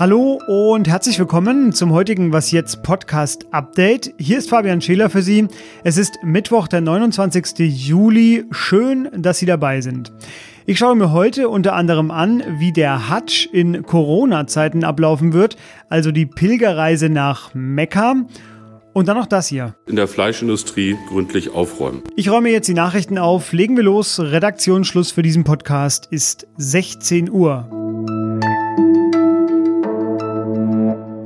Hallo und herzlich willkommen zum heutigen Was jetzt Podcast Update. Hier ist Fabian Scheler für Sie. Es ist Mittwoch, der 29. Juli. Schön, dass Sie dabei sind. Ich schaue mir heute unter anderem an, wie der Hajj in Corona-Zeiten ablaufen wird, also die Pilgerreise nach Mekka. Und dann noch das hier. In der Fleischindustrie gründlich aufräumen. Ich räume jetzt die Nachrichten auf. Legen wir los. Redaktionsschluss für diesen Podcast ist 16 Uhr.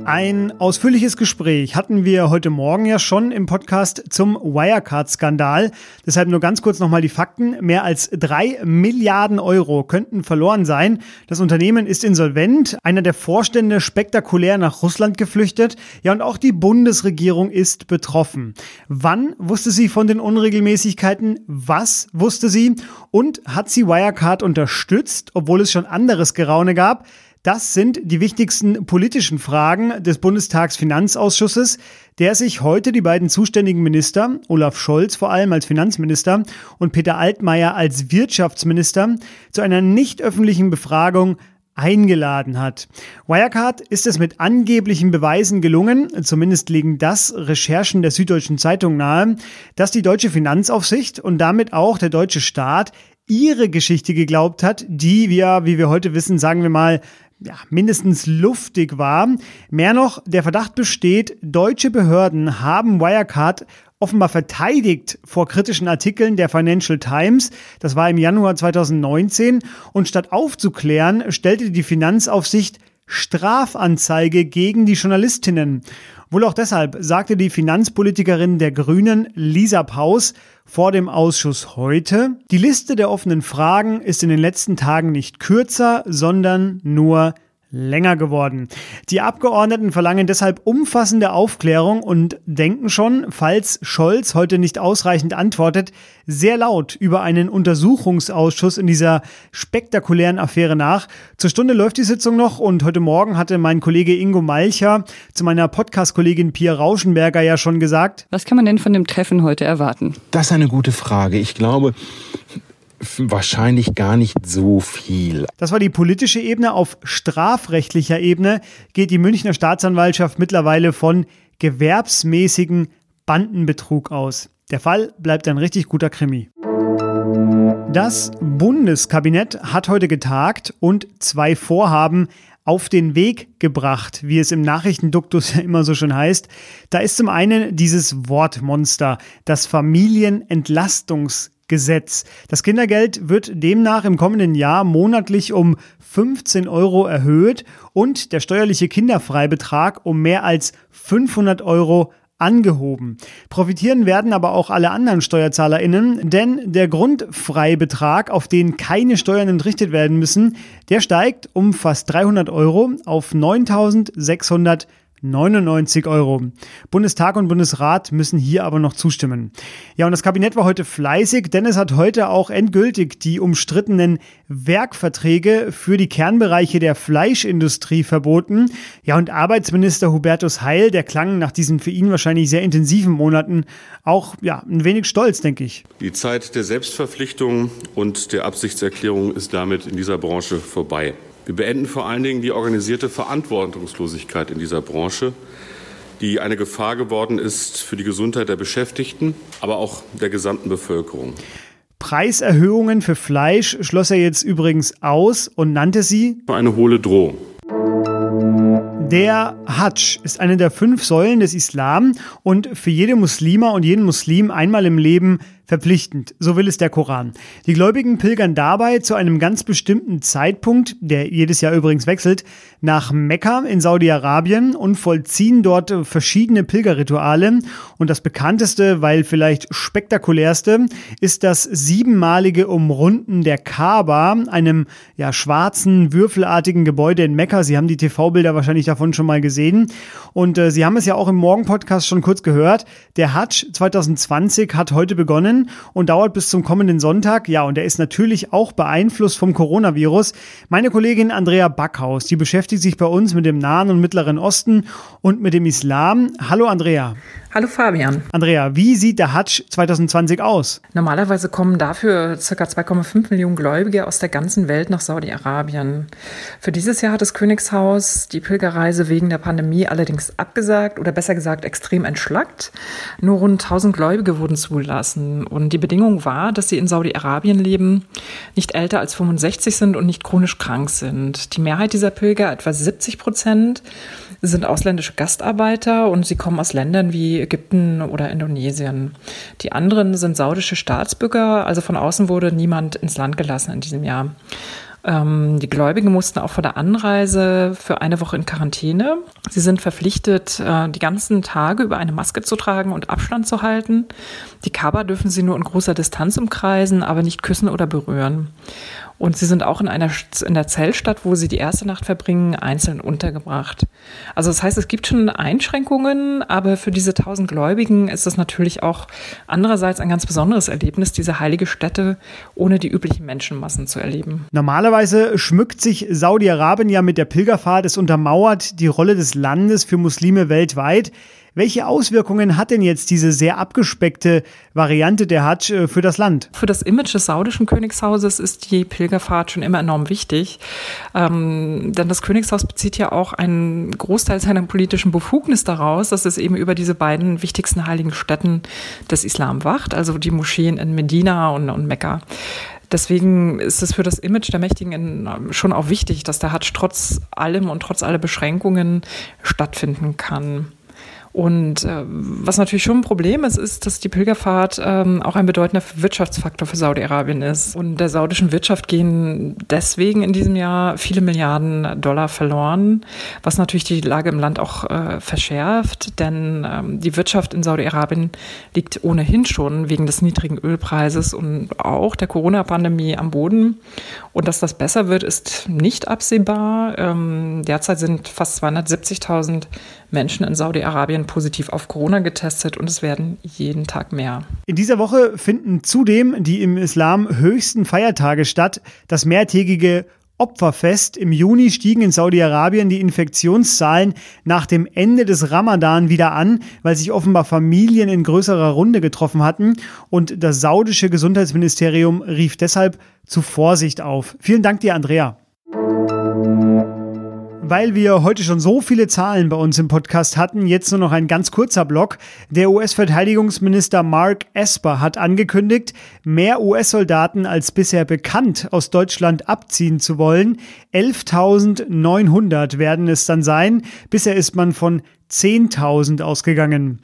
Ein ausführliches Gespräch hatten wir heute Morgen ja schon im Podcast zum Wirecard-Skandal. Deshalb nur ganz kurz nochmal die Fakten. Mehr als drei Milliarden Euro könnten verloren sein. Das Unternehmen ist insolvent. Einer der Vorstände spektakulär nach Russland geflüchtet. Ja, und auch die Bundesregierung ist betroffen. Wann wusste sie von den Unregelmäßigkeiten? Was wusste sie? Und hat sie Wirecard unterstützt, obwohl es schon anderes Geraune gab? Das sind die wichtigsten politischen Fragen des Bundestagsfinanzausschusses, der sich heute die beiden zuständigen Minister, Olaf Scholz vor allem als Finanzminister und Peter Altmaier als Wirtschaftsminister, zu einer nicht öffentlichen Befragung eingeladen hat. Wirecard ist es mit angeblichen Beweisen gelungen, zumindest legen das Recherchen der Süddeutschen Zeitung nahe, dass die deutsche Finanzaufsicht und damit auch der deutsche Staat ihre Geschichte geglaubt hat, die wir, wie wir heute wissen, sagen wir mal, ja, mindestens luftig war. Mehr noch, der Verdacht besteht, deutsche Behörden haben Wirecard offenbar verteidigt vor kritischen Artikeln der Financial Times. Das war im Januar 2019. Und statt aufzuklären, stellte die Finanzaufsicht Strafanzeige gegen die Journalistinnen. Wohl auch deshalb sagte die Finanzpolitikerin der Grünen Lisa Paus vor dem Ausschuss heute, die Liste der offenen Fragen ist in den letzten Tagen nicht kürzer, sondern nur länger geworden. Die Abgeordneten verlangen deshalb umfassende Aufklärung und denken schon, falls Scholz heute nicht ausreichend antwortet, sehr laut über einen Untersuchungsausschuss in dieser spektakulären Affäre nach. Zur Stunde läuft die Sitzung noch und heute Morgen hatte mein Kollege Ingo Malcher zu meiner Podcast-Kollegin Pia Rauschenberger ja schon gesagt. Was kann man denn von dem Treffen heute erwarten? Das ist eine gute Frage. Ich glaube, wahrscheinlich gar nicht so viel. Das war die politische Ebene. Auf strafrechtlicher Ebene geht die Münchner Staatsanwaltschaft mittlerweile von gewerbsmäßigen Bandenbetrug aus. Der Fall bleibt ein richtig guter Krimi. Das Bundeskabinett hat heute getagt und zwei Vorhaben auf den Weg gebracht, wie es im Nachrichtenduktus ja immer so schön heißt. Da ist zum einen dieses Wortmonster, das Familienentlastungs Gesetz. Das Kindergeld wird demnach im kommenden Jahr monatlich um 15 Euro erhöht und der steuerliche Kinderfreibetrag um mehr als 500 Euro angehoben. Profitieren werden aber auch alle anderen SteuerzahlerInnen, denn der Grundfreibetrag, auf den keine Steuern entrichtet werden müssen, der steigt um fast 300 Euro auf 9.600 99 Euro. Bundestag und Bundesrat müssen hier aber noch zustimmen. Ja, und das Kabinett war heute fleißig, denn es hat heute auch endgültig die umstrittenen Werkverträge für die Kernbereiche der Fleischindustrie verboten. Ja, und Arbeitsminister Hubertus Heil, der klang nach diesen für ihn wahrscheinlich sehr intensiven Monaten auch ja, ein wenig stolz, denke ich. Die Zeit der Selbstverpflichtung und der Absichtserklärung ist damit in dieser Branche vorbei. Wir beenden vor allen Dingen die organisierte Verantwortungslosigkeit in dieser Branche, die eine Gefahr geworden ist für die Gesundheit der Beschäftigten, aber auch der gesamten Bevölkerung. Preiserhöhungen für Fleisch schloss er jetzt übrigens aus und nannte sie eine hohle Drohung. Der Hajj ist eine der fünf Säulen des Islam und für jede Muslima und jeden Muslim einmal im Leben verpflichtend, so will es der Koran. Die Gläubigen pilgern dabei zu einem ganz bestimmten Zeitpunkt, der jedes Jahr übrigens wechselt, nach Mekka in Saudi-Arabien und vollziehen dort verschiedene Pilgerrituale. Und das bekannteste, weil vielleicht spektakulärste, ist das siebenmalige Umrunden der Kaaba, einem ja, schwarzen, würfelartigen Gebäude in Mekka. Sie haben die TV-Bilder wahrscheinlich davon schon mal gesehen. Und äh, Sie haben es ja auch im Morgen-Podcast schon kurz gehört. Der Hajj 2020 hat heute begonnen begonnen und dauert bis zum kommenden Sonntag. Ja, und er ist natürlich auch beeinflusst vom Coronavirus. Meine Kollegin Andrea Backhaus, die beschäftigt sich bei uns mit dem Nahen und Mittleren Osten und mit dem Islam. Hallo Andrea. Hallo Fabian. Andrea, wie sieht der Hajj 2020 aus? Normalerweise kommen dafür ca. 2,5 Millionen Gläubige aus der ganzen Welt nach Saudi-Arabien. Für dieses Jahr hat das Königshaus die Pilgerreise wegen der Pandemie allerdings abgesagt oder besser gesagt extrem entschlackt. Nur rund 1000 Gläubige wurden zugelassen und die Bedingung war, dass sie in Saudi-Arabien leben, nicht älter als 65 sind und nicht chronisch krank sind. Die Mehrheit dieser Pilger, etwa 70 Prozent, sind ausländische Gastarbeiter und sie kommen aus Ländern wie Ägypten oder Indonesien. Die anderen sind saudische Staatsbürger, also von außen wurde niemand ins Land gelassen in diesem Jahr. Ähm, die Gläubigen mussten auch vor der Anreise für eine Woche in Quarantäne. Sie sind verpflichtet, äh, die ganzen Tage über eine Maske zu tragen und Abstand zu halten. Die Kaaba dürfen sie nur in großer Distanz umkreisen, aber nicht küssen oder berühren. Und sie sind auch in einer in der Zellstadt, wo sie die erste Nacht verbringen, einzeln untergebracht. Also das heißt, es gibt schon Einschränkungen, aber für diese tausend Gläubigen ist es natürlich auch andererseits ein ganz besonderes Erlebnis, diese heilige Stätte ohne die üblichen Menschenmassen zu erleben. Normalerweise schmückt sich Saudi-Arabien ja mit der Pilgerfahrt. Es untermauert die Rolle des Landes für Muslime weltweit. Welche Auswirkungen hat denn jetzt diese sehr abgespeckte Variante der Hajj äh, für das Land? Für das Image des saudischen Königshauses ist die Pilgerfahrt schon immer enorm wichtig. Ähm, denn das Königshaus bezieht ja auch einen Großteil seiner politischen Befugnis daraus, dass es eben über diese beiden wichtigsten heiligen Städten des Islam wacht, also die Moscheen in Medina und, und Mekka. Deswegen ist es für das Image der Mächtigen schon auch wichtig, dass der Hajj trotz allem und trotz aller Beschränkungen stattfinden kann. Und äh, was natürlich schon ein Problem ist, ist, dass die Pilgerfahrt ähm, auch ein bedeutender Wirtschaftsfaktor für Saudi-Arabien ist. Und der saudischen Wirtschaft gehen deswegen in diesem Jahr viele Milliarden Dollar verloren, was natürlich die Lage im Land auch äh, verschärft, denn ähm, die Wirtschaft in Saudi-Arabien liegt ohnehin schon wegen des niedrigen Ölpreises und auch der Corona-Pandemie am Boden. Und dass das besser wird, ist nicht absehbar. Ähm, derzeit sind fast 270.000 Menschen in Saudi-Arabien positiv auf Corona getestet und es werden jeden Tag mehr. In dieser Woche finden zudem die im Islam höchsten Feiertage statt. Das mehrtägige Opferfest. Im Juni stiegen in Saudi-Arabien die Infektionszahlen nach dem Ende des Ramadan wieder an, weil sich offenbar Familien in größerer Runde getroffen hatten. Und das saudische Gesundheitsministerium rief deshalb zu Vorsicht auf. Vielen Dank dir, Andrea. Weil wir heute schon so viele Zahlen bei uns im Podcast hatten, jetzt nur noch ein ganz kurzer Block. Der US-Verteidigungsminister Mark Esper hat angekündigt, mehr US-Soldaten als bisher bekannt aus Deutschland abziehen zu wollen. 11.900 werden es dann sein. Bisher ist man von 10.000 ausgegangen.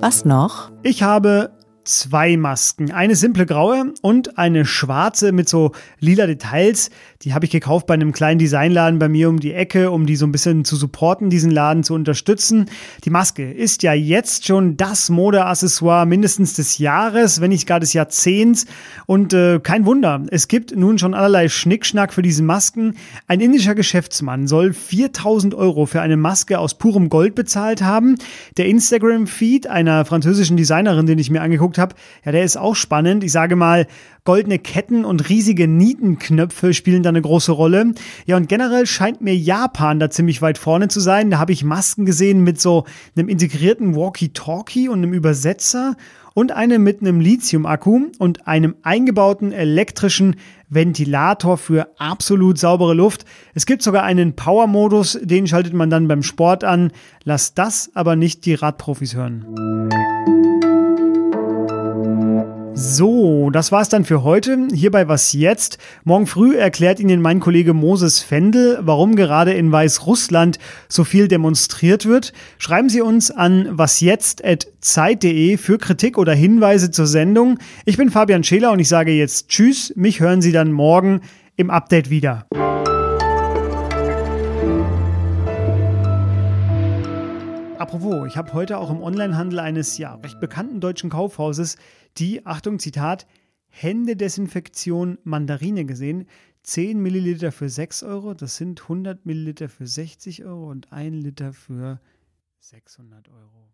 Was noch? Ich habe zwei Masken. Eine simple graue und eine schwarze mit so lila Details. Die habe ich gekauft bei einem kleinen Designladen bei mir um die Ecke, um die so ein bisschen zu supporten, diesen Laden zu unterstützen. Die Maske ist ja jetzt schon das Modeaccessoire mindestens des Jahres, wenn nicht gar des Jahrzehnts. Und äh, kein Wunder, es gibt nun schon allerlei Schnickschnack für diese Masken. Ein indischer Geschäftsmann soll 4000 Euro für eine Maske aus purem Gold bezahlt haben. Der Instagram-Feed einer französischen Designerin, den ich mir angeguckt habe, ja, der ist auch spannend. Ich sage mal, goldene Ketten und riesige Nietenknöpfe spielen da eine große Rolle. Ja, und generell scheint mir Japan da ziemlich weit vorne zu sein. Da habe ich Masken gesehen mit so einem integrierten Walkie-Talkie und einem Übersetzer und eine mit einem Lithium-Akku und einem eingebauten elektrischen Ventilator für absolut saubere Luft. Es gibt sogar einen Power-Modus, den schaltet man dann beim Sport an. Lasst das aber nicht die Radprofis hören. So, das war's dann für heute. Hierbei was jetzt. Morgen früh erklärt Ihnen mein Kollege Moses Fendel, warum gerade in Weißrussland so viel demonstriert wird. Schreiben Sie uns an wasjetzt.zeit.de für Kritik oder Hinweise zur Sendung. Ich bin Fabian Scheler und ich sage jetzt Tschüss. Mich hören Sie dann morgen im Update wieder. Apropos, ich habe heute auch im Onlinehandel eines ja recht bekannten deutschen Kaufhauses die, Achtung, Zitat, Händedesinfektion Mandarine gesehen. 10 Milliliter für 6 Euro, das sind 100 Milliliter für 60 Euro und 1 Liter für 600 Euro.